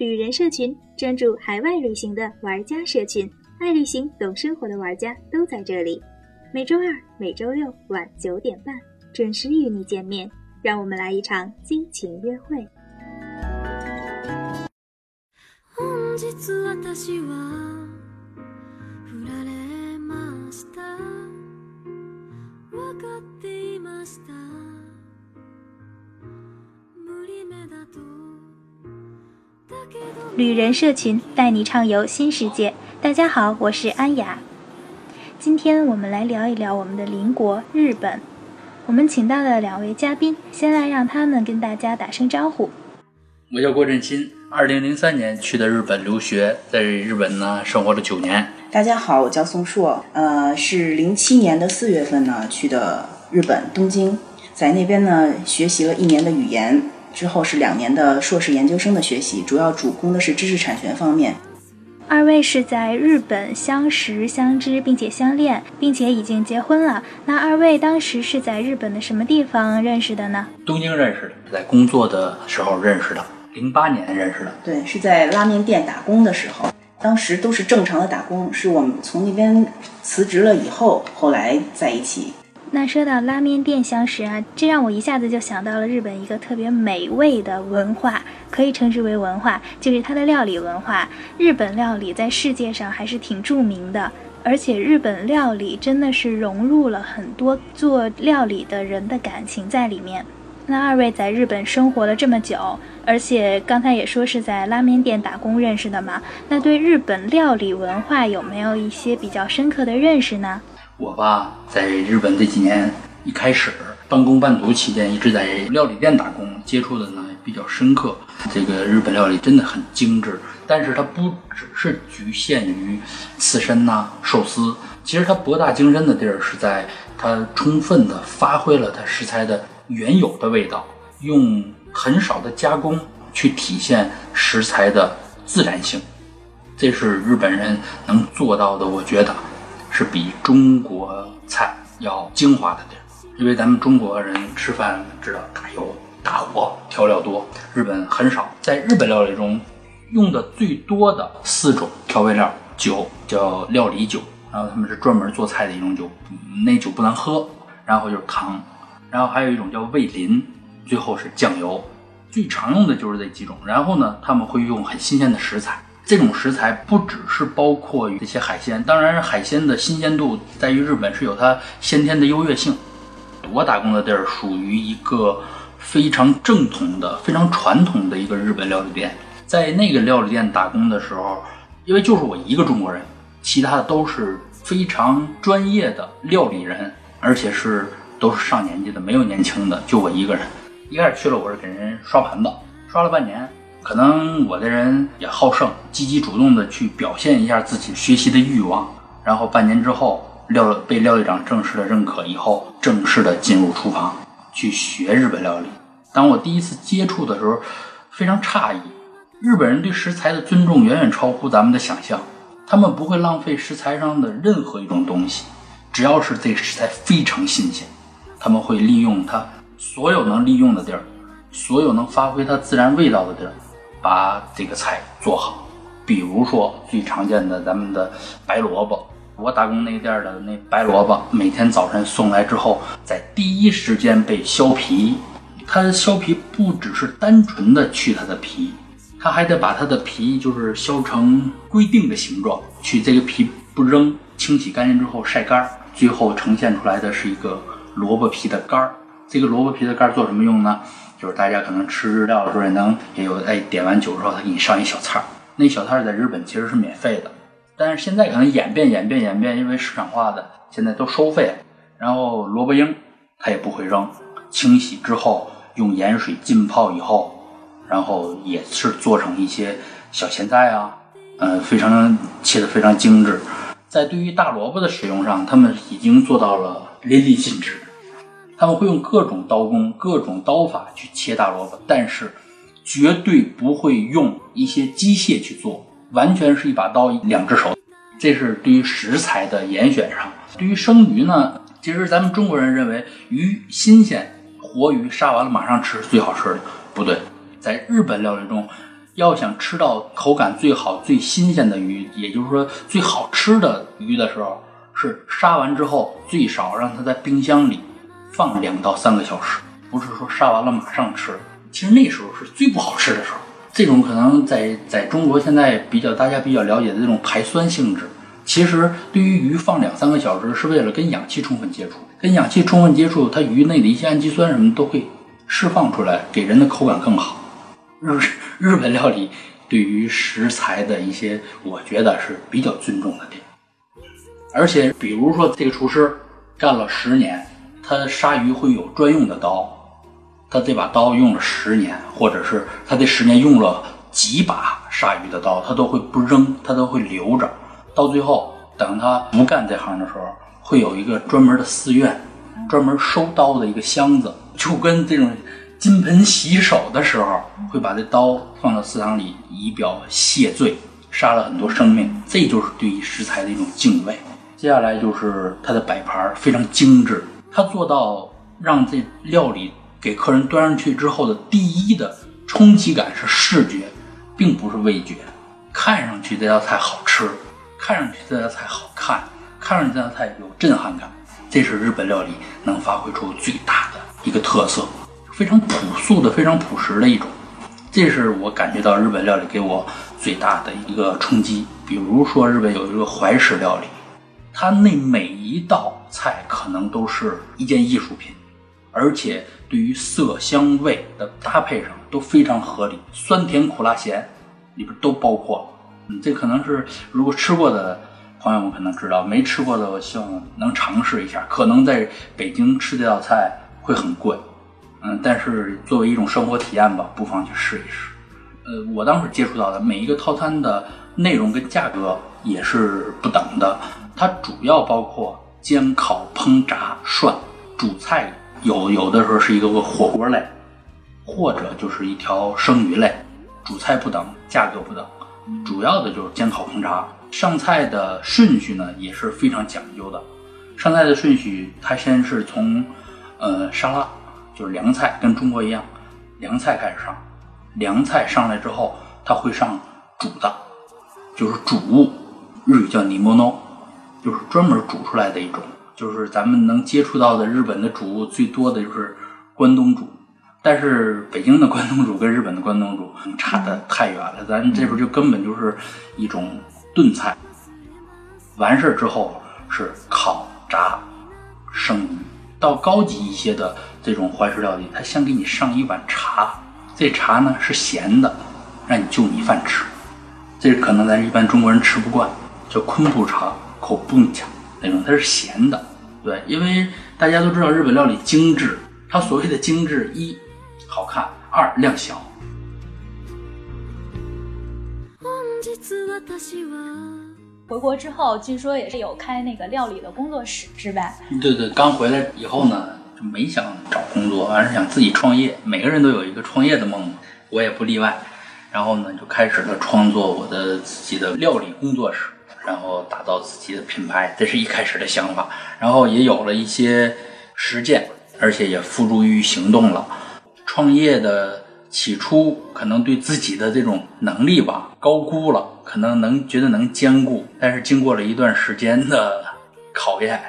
旅人社群，专注海外旅行的玩家社群，爱旅行、懂生活的玩家都在这里。每周二、每周六晚九点半准时与你见面，让我们来一场激情约会。旅人社群带你畅游新世界。大家好，我是安雅。今天我们来聊一聊我们的邻国日本。我们请到了两位嘉宾，先来让他们跟大家打声招呼。我叫郭振新，二零零三年去的日本留学，在日本呢生活了九年。大家好，我叫宋硕，呃，是零七年的四月份呢去的日本东京，在那边呢学习了一年的语言。之后是两年的硕士研究生的学习，主要主攻的是知识产权方面。二位是在日本相识、相知，并且相恋，并且已经结婚了。那二位当时是在日本的什么地方认识的呢？东京认识的，在工作的时候认识的，零八年认识的。对，是在拉面店打工的时候，当时都是正常的打工，是我们从那边辞职了以后，后来在一起。那说到拉面店相识啊，这让我一下子就想到了日本一个特别美味的文化，可以称之为文化，就是它的料理文化。日本料理在世界上还是挺著名的，而且日本料理真的是融入了很多做料理的人的感情在里面。那二位在日本生活了这么久，而且刚才也说是在拉面店打工认识的嘛，那对日本料理文化有没有一些比较深刻的认识呢？我吧，在日本这几年一开始半工半读期间，一直在料理店打工，接触的呢比较深刻。这个日本料理真的很精致，但是它不只是局限于刺身呐、寿司，其实它博大精深的地儿是在它充分的发挥了它食材的原有的味道，用很少的加工去体现食材的自然性，这是日本人能做到的，我觉得。是比中国菜要精华的地儿，因为咱们中国人吃饭知道大油大火，调料多，日本很少。在日本料理中，用的最多的四种调味料，酒叫料理酒，然后他们是专门做菜的一种酒，那酒不能喝。然后就是糖，然后还有一种叫味淋，最后是酱油，最常用的就是这几种。然后呢，他们会用很新鲜的食材。这种食材不只是包括这些海鲜，当然海鲜的新鲜度在于日本是有它先天的优越性。我打工的地儿属于一个非常正统的、非常传统的一个日本料理店，在那个料理店打工的时候，因为就是我一个中国人，其他的都是非常专业的料理人，而且是都是上年纪的，没有年轻的，就我一个人。一开始去了，我是给人刷盘子，刷了半年。可能我的人也好胜，积极主动的去表现一下自己学习的欲望。然后半年之后，廖被廖队长正式的认可以后，正式的进入厨房去学日本料理。当我第一次接触的时候，非常诧异，日本人对食材的尊重远远超乎咱们的想象。他们不会浪费食材上的任何一种东西，只要是这食材非常新鲜，他们会利用它所有能利用的地儿，所有能发挥它自然味道的地儿。把这个菜做好，比如说最常见的咱们的白萝卜，我打工那个店的那白萝卜，每天早晨送来之后，在第一时间被削皮。它削皮不只是单纯的去它的皮，它还得把它的皮就是削成规定的形状，去这个皮不扔，清洗干净之后晒干，最后呈现出来的是一个萝卜皮的干儿。这个萝卜皮的干儿做什么用呢？就是大家可能吃日料的时候也能也有，哎，点完酒之后他给你上一小菜儿，那小菜儿在日本其实是免费的，但是现在可能演变演变演变，因为市场化的现在都收费。然后萝卜缨他也不会扔，清洗之后用盐水浸泡以后，然后也是做成一些小咸菜啊，嗯，非常切的非常精致。在对于大萝卜的使用上，他们已经做到了淋漓尽致。他们会用各种刀工、各种刀法去切大萝卜，但是绝对不会用一些机械去做，完全是一把刀、两只手。这是对于食材的严选上。对于生鱼呢，其实咱们中国人认为鱼新鲜，活鱼杀完了马上吃是最好吃的，不对。在日本料理中，要想吃到口感最好、最新鲜的鱼，也就是说最好吃的鱼的时候，是杀完之后最少让它在冰箱里放两到三个小时，不是说杀完了马上吃。其实那时候是最不好吃的时候。这种可能在在中国现在比较大家比较了解的这种排酸性质，其实对于鱼放两三个小时是为了跟氧气充分接触，跟氧气充分接触，它鱼内的一些氨基酸什么都会释放出来，给人的口感更好。日日本料理对于食材的一些，我觉得是比较尊重的点。而且，比如说这个厨师干了十年，他杀鱼会有专用的刀，他这把刀用了十年，或者是他这十年用了几把杀鱼的刀，他都会不扔，他都会留着。到最后，等他不干这行的时候，会有一个专门的寺院，专门收刀的一个箱子，就跟这种金盆洗手的时候，会把这刀放到祠堂里，以表谢罪。杀了很多生命，这就是对于食材的一种敬畏。接下来就是它的摆盘非常精致，它做到让这料理给客人端上去之后的第一的冲击感是视觉，并不是味觉。看上去这道菜好吃，看上去这道菜好看，看上去这道菜有震撼感，这是日本料理能发挥出最大的一个特色，非常朴素的、非常朴实的一种。这是我感觉到日本料理给我最大的一个冲击。比如说，日本有一个怀石料理，它那每一道菜可能都是一件艺术品，而且对于色香味的搭配上都非常合理，酸甜苦辣咸里边都包括。嗯，这可能是如果吃过的朋友们可能知道，没吃过的我希望能尝试一下。可能在北京吃这道菜会很贵。嗯，但是作为一种生活体验吧，不妨去试一试。呃，我当时接触到的每一个套餐的内容跟价格也是不等的。它主要包括煎、烤、烹、炸、涮，主菜有有的时候是一个个火锅类，或者就是一条生鱼类，主菜不等，价格不等。主要的就是煎、烤、烹、炸。上菜的顺序呢也是非常讲究的。上菜的顺序，它先是从呃沙拉。就是凉菜，跟中国一样，凉菜开始上，凉菜上来之后，它会上煮的，就是煮物，日语叫 nimono，就是专门煮出来的一种，就是咱们能接触到的日本的煮物最多的就是关东煮，但是北京的关东煮跟日本的关东煮差的太远了，咱这边就根本就是一种炖菜，完事儿之后是烤、炸、生鱼。到高级一些的这种怀石料理，他先给你上一碗茶，这茶呢是咸的，让你就米饭吃。这可能咱一般中国人吃不惯，叫昆布茶、口蹦茶那种，它是咸的。对，因为大家都知道日本料理精致，它所谓的精致，一好看，二量小。回国之后，据说也是有开那个料理的工作室，是吧？对对，刚回来以后呢，就没想找工作，而是想自己创业。每个人都有一个创业的梦嘛，我也不例外。然后呢，就开始了创作我的自己的料理工作室，然后打造自己的品牌，这是一开始的想法。然后也有了一些实践，而且也付诸于行动了。创业的。起初可能对自己的这种能力吧高估了，可能能觉得能兼顾，但是经过了一段时间的考验，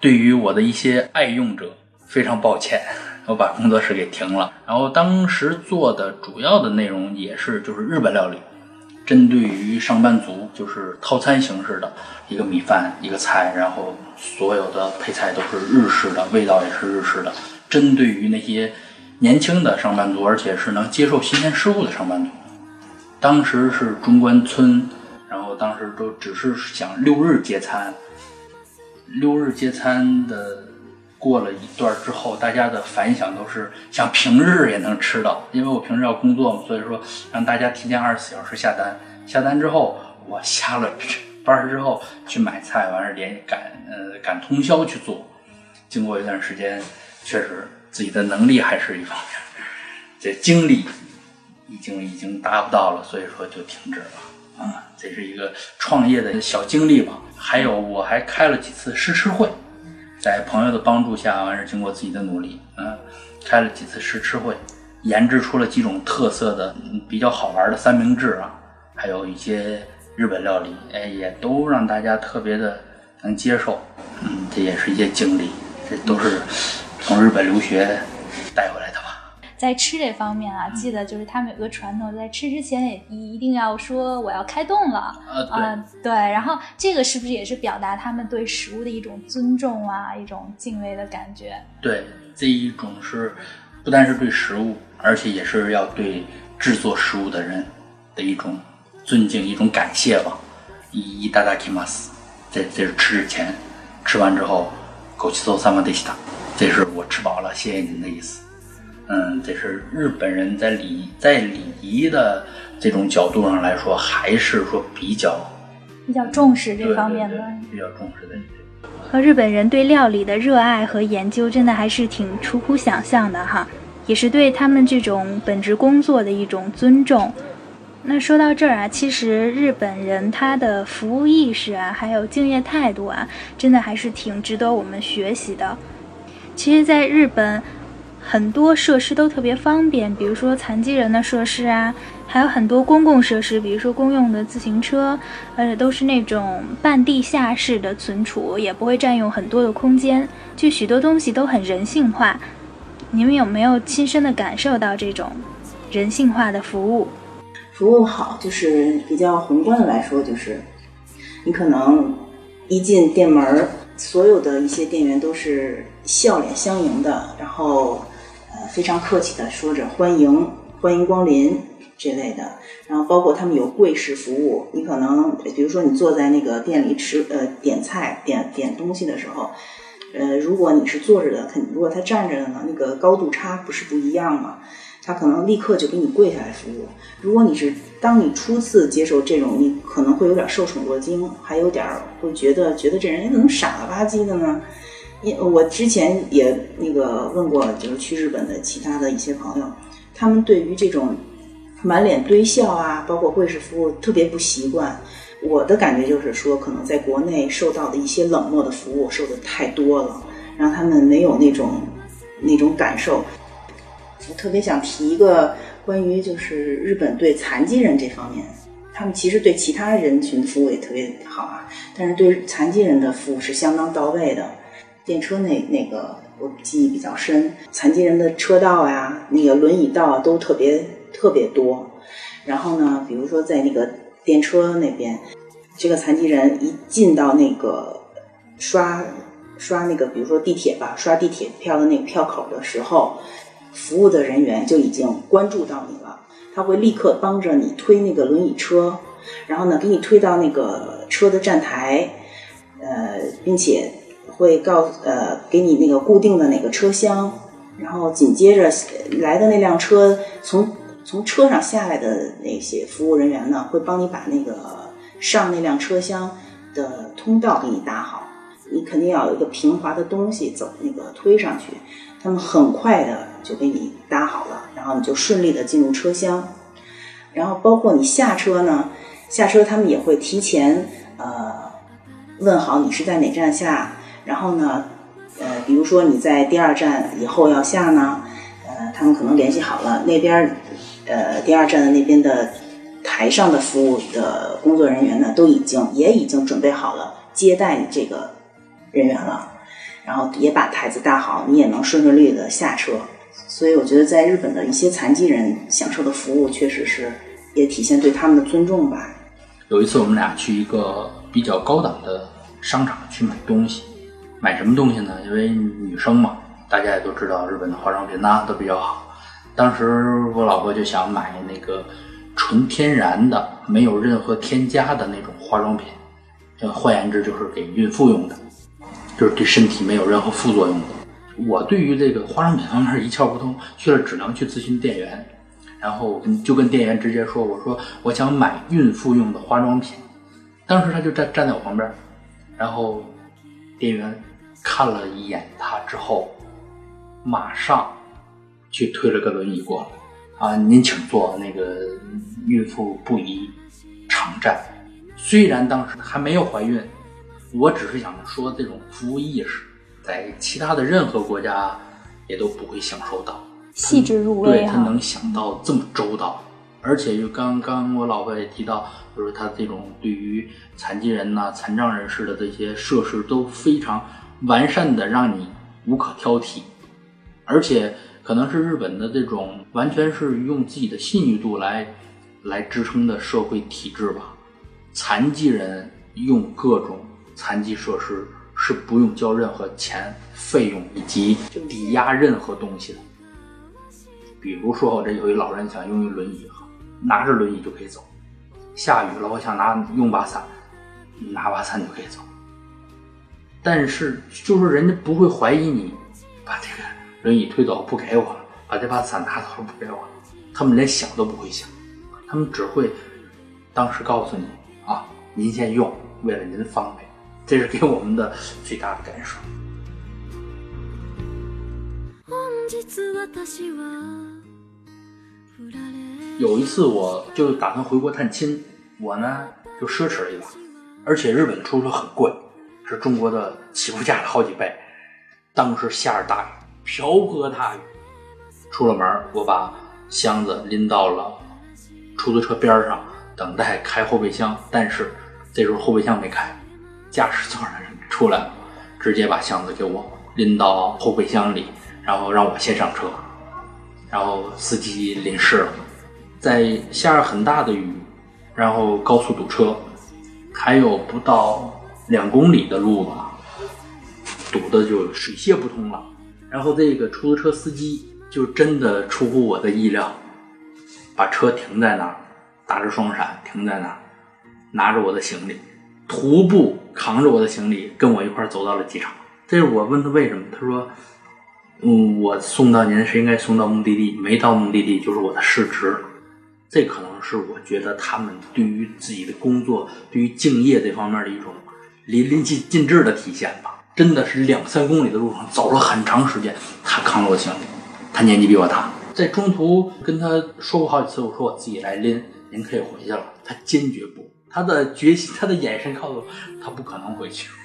对于我的一些爱用者非常抱歉，我把工作室给停了。然后当时做的主要的内容也是就是日本料理，针对于上班族就是套餐形式的一个米饭一个菜，然后所有的配菜都是日式的，味道也是日式的，针对于那些。年轻的上班族，而且是能接受新鲜事物的上班族。当时是中关村，然后当时都只是想六日接餐。六日接餐的过了一段之后，大家的反响都是想平日也能吃到，因为我平时要工作嘛，所以说让大家提前二十四小时下单。下单之后，我下了班之后去买菜，完事连赶呃赶通宵去做。经过一段时间，确实。自己的能力还是一方面，这精力已经已经达不到了，所以说就停止了啊。这是一个创业的小经历吧。还有，我还开了几次试吃会，在朋友的帮助下，完事经过自己的努力，嗯，开了几次试吃会，研制出了几种特色的、比较好玩的三明治啊，还有一些日本料理，哎，也都让大家特别的能接受。嗯，这也是一些经历，这都是从日本留学带回来。在吃这方面啊，记得就是他们有个传统，在吃之前也一定要说我要开动了啊，对，啊，对。然后这个是不是也是表达他们对食物的一种尊重啊，一种敬畏的感觉？对，这一种是不单是对食物，而且也是要对制作食物的人的一种尊敬、一种感谢吧。いいただきます，这这是吃之前，吃完之后，ごちそうさまでした，这是我吃饱了，谢谢您的意思。 嗯，这是日本人在礼在礼仪的这种角度上来说，还是说比较比较重视这方面的。比较重视的。和日本人对料理的热爱和研究，真的还是挺出乎想象的哈，也是对他们这种本职工作的一种尊重。那说到这儿啊，其实日本人他的服务意识啊，还有敬业态度啊，真的还是挺值得我们学习的。其实，在日本，很多设施都特别方便，比如说残疾人的设施啊，还有很多公共设施，比如说公用的自行车，而且都是那种半地下式的存储，也不会占用很多的空间，就许多东西都很人性化。你们有没有亲身的感受到这种人性化的服务？服务好，就是比较宏观的来说，就是你可能一进店门，所有的一些店员都是笑脸相迎的，然后非常客气的说着欢迎欢迎光临这类的，然后包括他们有柜式服务，你可能比如说你坐在那个店里吃呃点菜点点东西的时候。呃，如果你是坐着的，肯如果他站着的呢，那个高度差不是不一样吗？他可能立刻就给你跪下来服务。如果你是当你初次接受这种，你可能会有点受宠若惊，还有点会觉得觉得这人怎么傻了吧唧的呢？因我之前也那个问过，就是去日本的其他的一些朋友，他们对于这种满脸堆笑啊，包括柜式服务特别不习惯。我的感觉就是说，可能在国内受到的一些冷漠的服务受的太多了，让他们没有那种那种感受。我特别想提一个关于就是日本对残疾人这方面，他们其实对其他人群服务也特别好啊，但是对残疾人的服务是相当到位的。电车那那个我记忆比较深，残疾人的车道呀、那个轮椅道都特别特别多。然后呢，比如说在那个电车那边，这个残疾人一进到那个刷刷那个，比如说地铁吧，刷地铁票的那个票口的时候，服务的人员就已经关注到你了，他会立刻帮着你推那个轮椅车，然后呢，给你推到那个车的站台，呃，并且会告呃给你那个固定的哪个车厢，然后紧接着来的那辆车从从车上下来的那些服务人员呢，会帮你把那个上那辆车厢的通道给你搭好。你肯定要有一个平滑的东西走那个推上去，他们很快的就给你搭好了，然后你就顺利的进入车厢。然后包括你下车呢，下车他们也会提前呃问好你是在哪站下，然后呢呃比如说你在第二站以后要下呢，呃他们可能联系好了那边呃第二站的那边的台上的服务的工作人员呢都已经也已经准备好了接待这个人员了，然后也把台子搭好，你也能顺顺利利的下车。所以我觉得在日本的一些残疾人享受的服务，确实是也体现对他们的尊重吧。有一次我们俩去一个比较高档的商场去买东西，买什么东西呢？因为女生嘛，大家也都知道日本的化妆品呐都比较好。当时我老婆就想买那个纯天然的、没有任何添加的那种化妆品，换言之就是给孕妇用的，就是对身体没有任何副作用的。我对于这个化妆品方面一窍不通，去了只能去咨询店员，然后我跟就跟店员直接说，我说我想买孕妇用的化妆品。当时他就站站在我旁边，然后店员看了一眼他之后，马上去推了个轮椅过来，啊，您请坐，那个孕妇不宜常站。虽然当时还没有怀孕，我只是想说这种服务意识，在其他的任何国家也都不会享受到。细致入微哈。对他能想到这么周到，而且就刚刚我老婆也提到，就是他这种对于残疾人呐、残障人士的这些设施都非常完善的，让你无可挑剔。而且可能是日本的这种完全是用自己的信誉度来来支撑的社会体制吧。残疾人用各种残疾设施是不用交任何钱、费用以及抵押任何东西的。比如说，我这有一老人想用一轮椅，拿着轮椅就可以走。下雨了，我想拿用把伞，拿把伞就可以走。但是，就是人家不会怀疑你把这个轮椅推走不给我了，把这把伞拿走了不给我了，他们连想都不会想，他们只会当时告诉你啊，您先用，为了您的方便。这是给我们的最大的感受。有一次，我就打算回国探亲，我呢就奢侈了一把，而且日本出租车很贵，是中国的起步价的好几倍。当时下着大雨，瓢泼大雨，出了门，我把箱子拎到了出租车边上，等待开后备箱。但是这时候后备箱没开，驾驶座的人出来了，直接把箱子给我拎到后备箱里，然后让我先上车，然后司机淋湿了。在下着很大的雨，然后高速堵车，还有不到两公里的路吧，堵的就水泄不通了。然后这个出租车司机就真的出乎我的意料，把车停在那儿，打着双闪停在那儿，拿着我的行李，徒步扛着我的行李跟我一块儿走到了机场。这是我问他为什么，他说：“嗯，我送到您是应该送到目的地，没到目的地就是我的失职。”这可能是我觉得他们对于自己的工作、对于敬业这方面的一种淋漓尽尽致的体现吧。真的是两三公里的路上走了很长时间，他扛着我行李，他年纪比我大，在中途跟他说过好几次，我说我自己来拎，您可以回去了。他坚决不，他的决心，他的眼神告诉我，他不可能回去。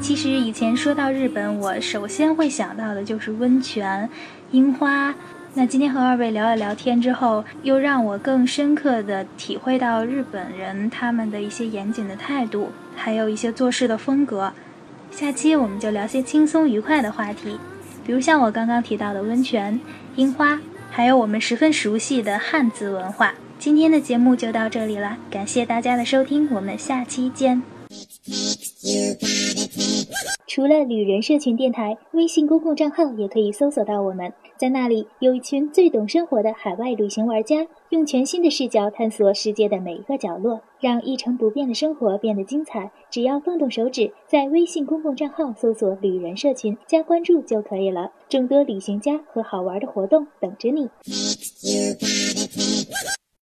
其实以前说到日本，我首先会想到的就是温泉、樱花。那今天和二位聊了聊天之后，又让我更深刻的体会到日本人他们的一些严谨的态度，还有一些做事的风格。下期我们就聊些轻松愉快的话题，比如像我刚刚提到的温泉、樱花，还有我们十分熟悉的汉字文化。今天的节目就到这里了，感谢大家的收听，我们下期见。除了旅人社群电台，微信公共账号也可以搜索到我们。在那里有一群最懂生活的海外旅行玩家，用全新的视角探索世界的每一个角落，让一成不变的生活变得精彩。只要动动手指，在微信公共账号搜索“旅人社群”加关注就可以了。众多旅行家和好玩的活动等着你。